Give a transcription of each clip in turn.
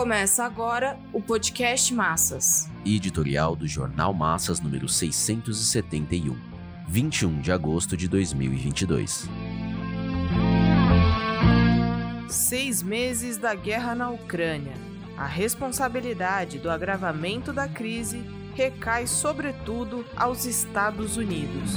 Começa agora o podcast Massas. Editorial do Jornal Massas número 671, 21 de agosto de 2022. Seis meses da guerra na Ucrânia. A responsabilidade do agravamento da crise recai sobretudo aos Estados Unidos.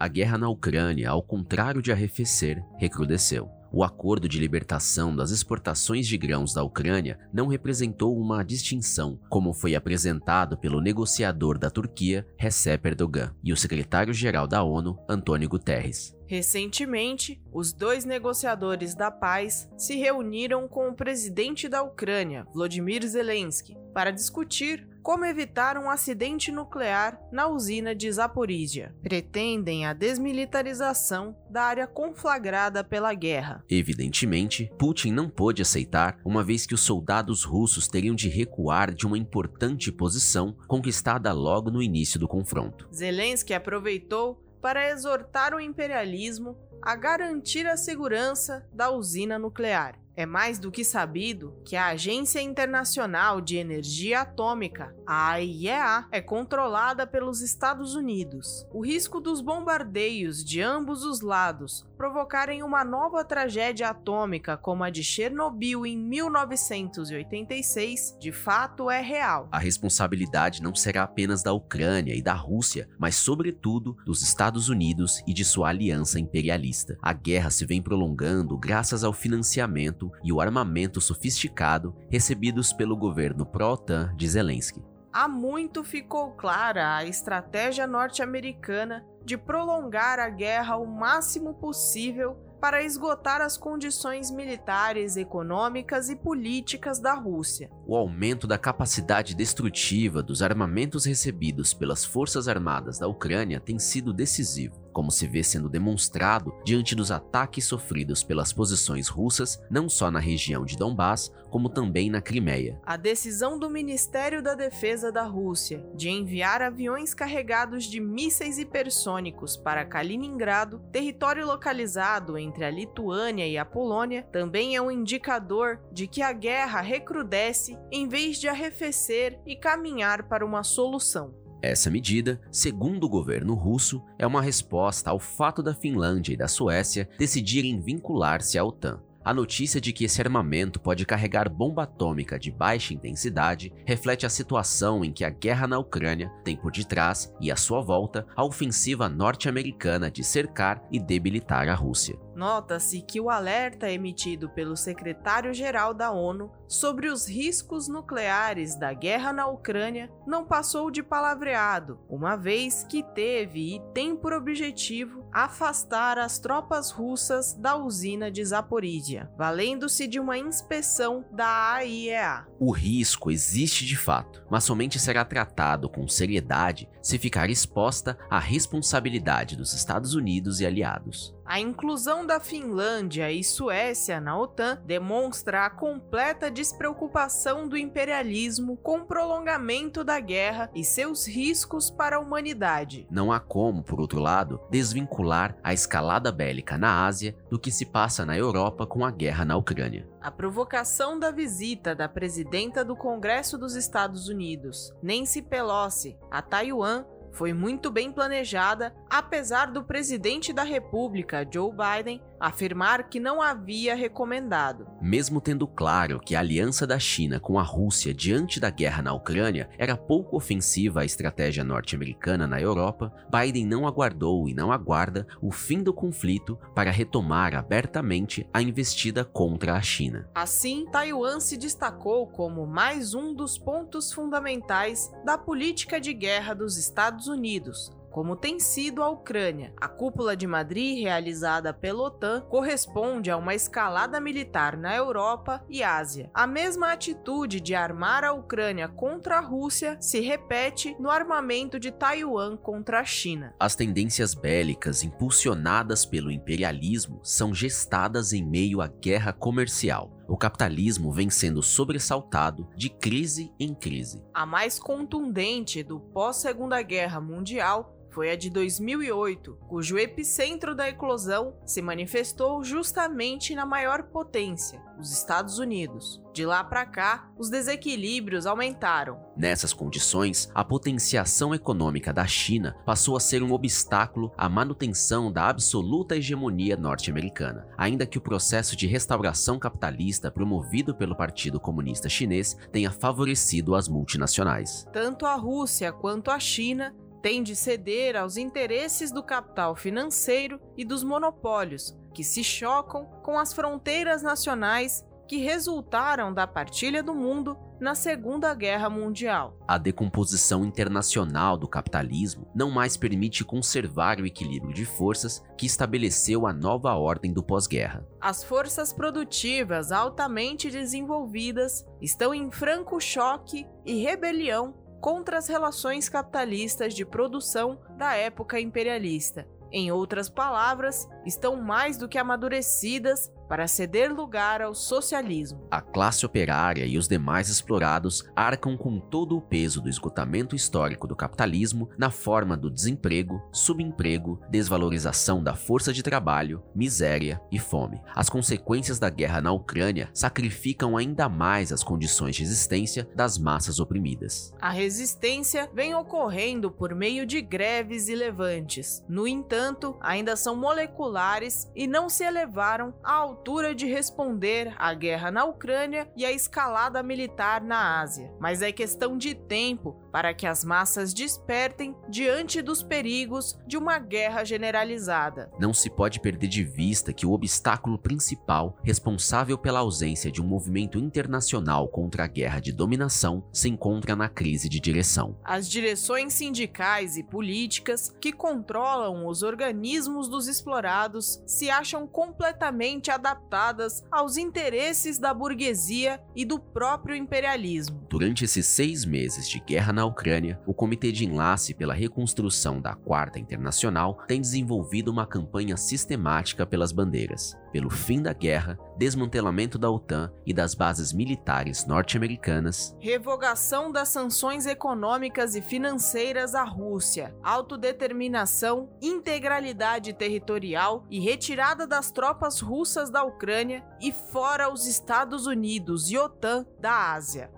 A guerra na Ucrânia, ao contrário de arrefecer, recrudesceu. O acordo de libertação das exportações de grãos da Ucrânia não representou uma distinção, como foi apresentado pelo negociador da Turquia, Recep Erdogan, e o secretário-geral da ONU, Antônio Guterres. Recentemente, os dois negociadores da paz se reuniram com o presidente da Ucrânia, Volodymyr Zelensky, para discutir como evitar um acidente nuclear na usina de Zaporizhia. Pretendem a desmilitarização da área conflagrada pela guerra. Evidentemente, Putin não pôde aceitar, uma vez que os soldados russos teriam de recuar de uma importante posição conquistada logo no início do confronto. Zelensky aproveitou para exortar o imperialismo a garantir a segurança da usina nuclear. É mais do que sabido que a Agência Internacional de Energia Atômica, a AIEA, é controlada pelos Estados Unidos. O risco dos bombardeios de ambos os lados provocarem uma nova tragédia atômica como a de Chernobyl em 1986 de fato é real. A responsabilidade não será apenas da Ucrânia e da Rússia, mas sobretudo dos Estados Unidos e de sua aliança imperialista. A guerra se vem prolongando graças ao financiamento e o armamento sofisticado recebidos pelo governo pró-OTAN de Zelensky. Há muito ficou clara a estratégia norte-americana de prolongar a guerra o máximo possível para esgotar as condições militares, econômicas e políticas da Rússia. O aumento da capacidade destrutiva dos armamentos recebidos pelas Forças Armadas da Ucrânia tem sido decisivo como se vê sendo demonstrado diante dos ataques sofridos pelas posições russas, não só na região de Donbass, como também na Crimeia. A decisão do Ministério da Defesa da Rússia de enviar aviões carregados de mísseis hipersônicos para Kaliningrado, território localizado entre a Lituânia e a Polônia, também é um indicador de que a guerra recrudesce em vez de arrefecer e caminhar para uma solução. Essa medida, segundo o governo russo, é uma resposta ao fato da Finlândia e da Suécia decidirem vincular-se à OTAN. A notícia de que esse armamento pode carregar bomba atômica de baixa intensidade reflete a situação em que a guerra na Ucrânia tem por detrás e à sua volta a ofensiva norte-americana de cercar e debilitar a Rússia. Nota-se que o alerta emitido pelo secretário-geral da ONU sobre os riscos nucleares da guerra na Ucrânia não passou de palavreado, uma vez que teve e tem por objetivo afastar as tropas russas da usina de Zaporizhia, valendo-se de uma inspeção da AIEA. O risco existe de fato, mas somente será tratado com seriedade se ficar exposta à responsabilidade dos Estados Unidos e aliados. A inclusão da Finlândia e Suécia na OTAN demonstra a completa despreocupação do imperialismo com o prolongamento da guerra e seus riscos para a humanidade. Não há como, por outro lado, desvincular a escalada bélica na Ásia do que se passa na Europa com a guerra na Ucrânia. A provocação da visita da presidenta do Congresso dos Estados Unidos, Nancy Pelosi, a Taiwan foi muito bem planejada, apesar do presidente da República, Joe Biden, afirmar que não havia recomendado. Mesmo tendo claro que a aliança da China com a Rússia diante da guerra na Ucrânia era pouco ofensiva à estratégia norte-americana na Europa, Biden não aguardou e não aguarda o fim do conflito para retomar abertamente a investida contra a China. Assim, Taiwan se destacou como mais um dos pontos fundamentais da política de guerra dos Estados Unidos, como tem sido a Ucrânia. A cúpula de Madrid, realizada pela OTAN, corresponde a uma escalada militar na Europa e Ásia. A mesma atitude de armar a Ucrânia contra a Rússia se repete no armamento de Taiwan contra a China. As tendências bélicas impulsionadas pelo imperialismo são gestadas em meio à guerra comercial o capitalismo vem sendo sobressaltado de crise em crise. A mais contundente do pós-Segunda Guerra Mundial foi a de 2008, cujo epicentro da eclosão se manifestou justamente na maior potência, os Estados Unidos. De lá para cá, os desequilíbrios aumentaram. Nessas condições, a potenciação econômica da China passou a ser um obstáculo à manutenção da absoluta hegemonia norte-americana, ainda que o processo de restauração capitalista promovido pelo Partido Comunista Chinês tenha favorecido as multinacionais. Tanto a Rússia quanto a China tem de ceder aos interesses do capital financeiro e dos monopólios, que se chocam com as fronteiras nacionais que resultaram da partilha do mundo na Segunda Guerra Mundial. A decomposição internacional do capitalismo não mais permite conservar o equilíbrio de forças que estabeleceu a nova ordem do pós-guerra. As forças produtivas altamente desenvolvidas estão em franco choque e rebelião contra as relações capitalistas de produção da época imperialista. Em outras palavras, estão mais do que amadurecidas para ceder lugar ao socialismo. A classe operária e os demais explorados arcam com todo o peso do esgotamento histórico do capitalismo na forma do desemprego, subemprego, desvalorização da força de trabalho, miséria e fome. As consequências da guerra na Ucrânia sacrificam ainda mais as condições de existência das massas oprimidas. A resistência vem ocorrendo por meio de greves e levantes. No entanto, ainda são moleculares e não se elevaram ao altura de responder à guerra na Ucrânia e à escalada militar na Ásia, mas é questão de tempo para que as massas despertem diante dos perigos de uma guerra generalizada. Não se pode perder de vista que o obstáculo principal responsável pela ausência de um movimento internacional contra a guerra de dominação se encontra na crise de direção. As direções sindicais e políticas que controlam os organismos dos explorados se acham completamente adaptadas adaptadas aos interesses da burguesia e do próprio imperialismo. Durante esses seis meses de guerra na Ucrânia, o Comitê de Enlace pela Reconstrução da Quarta Internacional tem desenvolvido uma campanha sistemática pelas bandeiras pelo fim da guerra, desmantelamento da OTAN e das bases militares norte-americanas, revogação das sanções econômicas e financeiras à Rússia, autodeterminação, integralidade territorial e retirada das tropas russas da Ucrânia e fora os Estados Unidos e OTAN da Ásia.